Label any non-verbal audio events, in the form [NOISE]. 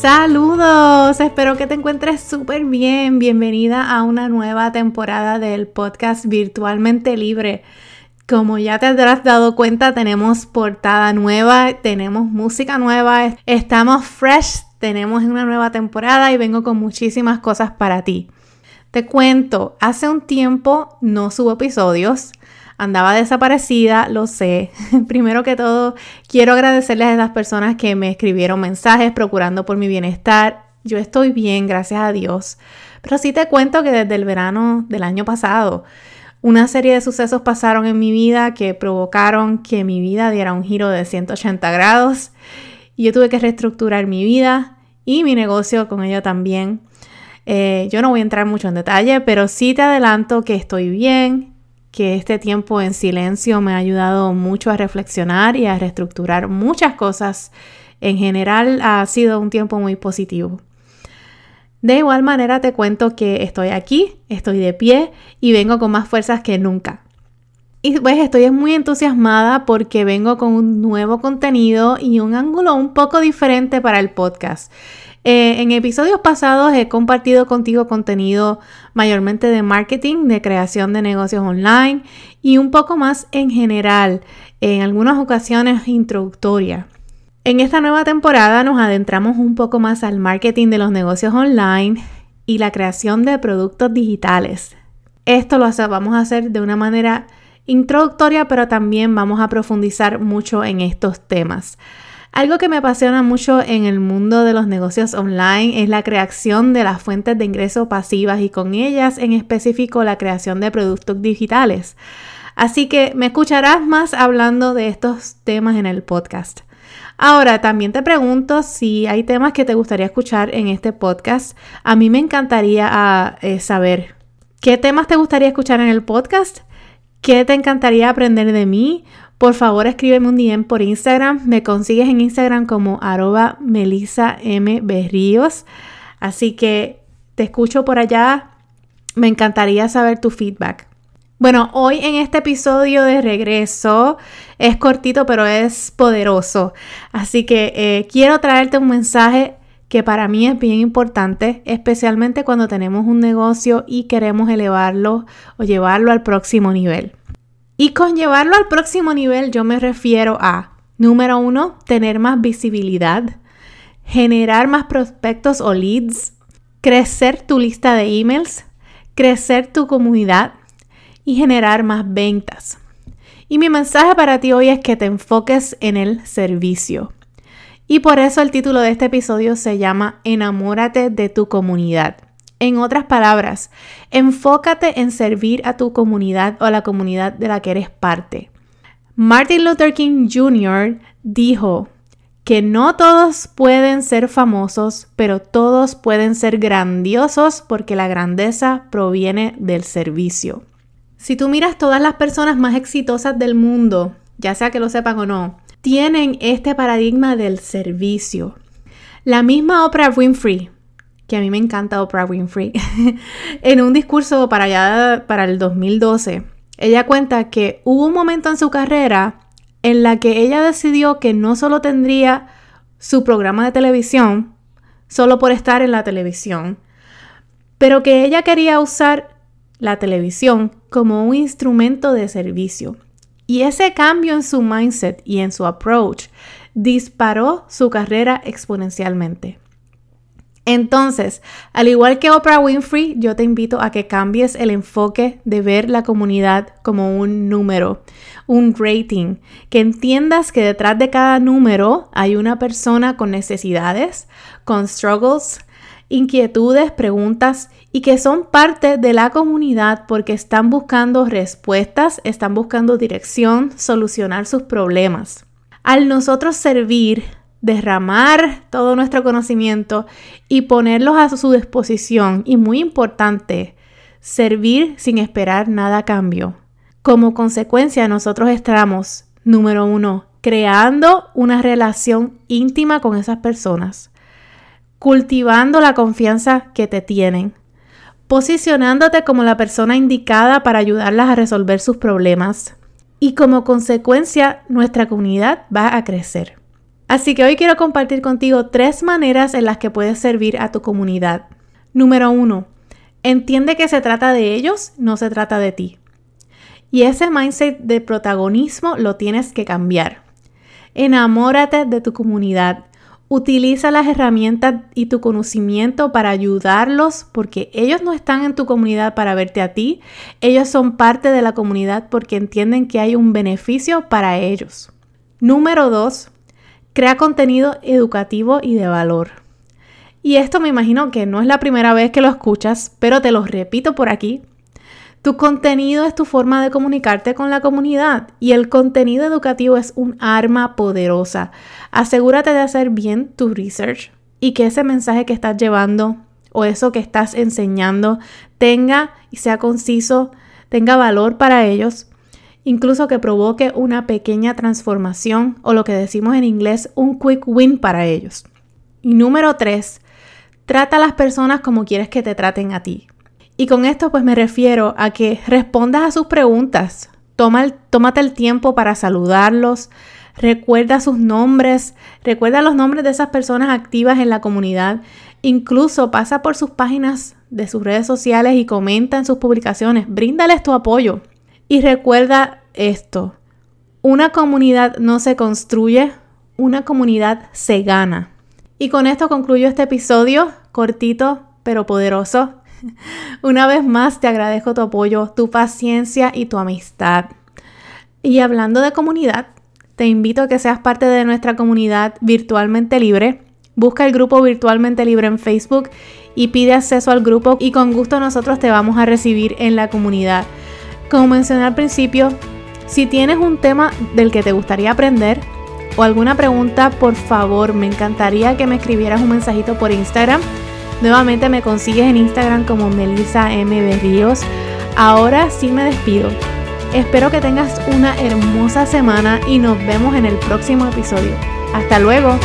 Saludos, espero que te encuentres súper bien. Bienvenida a una nueva temporada del podcast Virtualmente Libre. Como ya te habrás dado cuenta, tenemos portada nueva, tenemos música nueva, estamos fresh, tenemos una nueva temporada y vengo con muchísimas cosas para ti. Te cuento, hace un tiempo no subo episodios, andaba desaparecida, lo sé. [LAUGHS] Primero que todo, quiero agradecerles a las personas que me escribieron mensajes procurando por mi bienestar. Yo estoy bien, gracias a Dios. Pero sí te cuento que desde el verano del año pasado, una serie de sucesos pasaron en mi vida que provocaron que mi vida diera un giro de 180 grados yo tuve que reestructurar mi vida y mi negocio con ello también. Eh, yo no voy a entrar mucho en detalle, pero sí te adelanto que estoy bien, que este tiempo en silencio me ha ayudado mucho a reflexionar y a reestructurar muchas cosas. En general ha sido un tiempo muy positivo. De igual manera te cuento que estoy aquí, estoy de pie y vengo con más fuerzas que nunca. Y pues estoy muy entusiasmada porque vengo con un nuevo contenido y un ángulo un poco diferente para el podcast. Eh, en episodios pasados he compartido contigo contenido mayormente de marketing, de creación de negocios online y un poco más en general, en algunas ocasiones introductoria. En esta nueva temporada nos adentramos un poco más al marketing de los negocios online y la creación de productos digitales. Esto lo vamos a hacer de una manera introductoria, pero también vamos a profundizar mucho en estos temas. Algo que me apasiona mucho en el mundo de los negocios online es la creación de las fuentes de ingreso pasivas y con ellas en específico la creación de productos digitales. Así que me escucharás más hablando de estos temas en el podcast. Ahora, también te pregunto si hay temas que te gustaría escuchar en este podcast. A mí me encantaría eh, saber qué temas te gustaría escuchar en el podcast, qué te encantaría aprender de mí por favor escríbeme un DM por Instagram. Me consigues en Instagram como arroba Melissa M. Berríos. Así que te escucho por allá. Me encantaría saber tu feedback. Bueno, hoy en este episodio de regreso es cortito pero es poderoso. Así que eh, quiero traerte un mensaje que para mí es bien importante, especialmente cuando tenemos un negocio y queremos elevarlo o llevarlo al próximo nivel. Y con llevarlo al próximo nivel yo me refiero a, número uno, tener más visibilidad, generar más prospectos o leads, crecer tu lista de emails, crecer tu comunidad y generar más ventas. Y mi mensaje para ti hoy es que te enfoques en el servicio. Y por eso el título de este episodio se llama Enamórate de tu comunidad. En otras palabras, enfócate en servir a tu comunidad o a la comunidad de la que eres parte. Martin Luther King Jr. dijo que no todos pueden ser famosos, pero todos pueden ser grandiosos porque la grandeza proviene del servicio. Si tú miras todas las personas más exitosas del mundo, ya sea que lo sepan o no, tienen este paradigma del servicio. La misma Oprah Winfrey, que a mí me encanta Oprah Winfrey, [LAUGHS] en un discurso para allá, para el 2012, ella cuenta que hubo un momento en su carrera en la que ella decidió que no solo tendría su programa de televisión, solo por estar en la televisión, pero que ella quería usar la televisión como un instrumento de servicio. Y ese cambio en su mindset y en su approach disparó su carrera exponencialmente. Entonces, al igual que Oprah Winfrey, yo te invito a que cambies el enfoque de ver la comunidad como un número, un rating, que entiendas que detrás de cada número hay una persona con necesidades, con struggles, inquietudes, preguntas y que son parte de la comunidad porque están buscando respuestas, están buscando dirección, solucionar sus problemas. Al nosotros servir derramar todo nuestro conocimiento y ponerlos a su disposición. Y muy importante, servir sin esperar nada a cambio. Como consecuencia, nosotros estamos, número uno, creando una relación íntima con esas personas, cultivando la confianza que te tienen, posicionándote como la persona indicada para ayudarlas a resolver sus problemas y como consecuencia nuestra comunidad va a crecer. Así que hoy quiero compartir contigo tres maneras en las que puedes servir a tu comunidad. Número uno, entiende que se trata de ellos, no se trata de ti. Y ese mindset de protagonismo lo tienes que cambiar. Enamórate de tu comunidad. Utiliza las herramientas y tu conocimiento para ayudarlos porque ellos no están en tu comunidad para verte a ti, ellos son parte de la comunidad porque entienden que hay un beneficio para ellos. Número 2. Crea contenido educativo y de valor. Y esto me imagino que no es la primera vez que lo escuchas, pero te lo repito por aquí tu contenido es tu forma de comunicarte con la comunidad y el contenido educativo es un arma poderosa. Asegúrate de hacer bien tu research y que ese mensaje que estás llevando o eso que estás enseñando tenga y sea conciso, tenga valor para ellos, incluso que provoque una pequeña transformación o lo que decimos en inglés un quick win para ellos. Y número tres, trata a las personas como quieres que te traten a ti. Y con esto pues me refiero a que respondas a sus preguntas. Toma tómate el tiempo para saludarlos. Recuerda sus nombres. Recuerda los nombres de esas personas activas en la comunidad. Incluso pasa por sus páginas de sus redes sociales y comenta en sus publicaciones. Bríndales tu apoyo. Y recuerda esto. Una comunidad no se construye, una comunidad se gana. Y con esto concluyo este episodio cortito pero poderoso [LAUGHS] una vez más te agradezco tu apoyo, tu paciencia y tu amistad. Y hablando de comunidad, te invito a que seas parte de nuestra comunidad virtualmente libre. Busca el grupo virtualmente libre en Facebook y pide acceso al grupo y con gusto nosotros te vamos a recibir en la comunidad. Como mencioné al principio, si tienes un tema del que te gustaría aprender o alguna pregunta, por favor, me encantaría que me escribieras un mensajito por Instagram Nuevamente me consigues en Instagram como Melissa M. Berríos. Ahora sí me despido. Espero que tengas una hermosa semana y nos vemos en el próximo episodio. Hasta luego.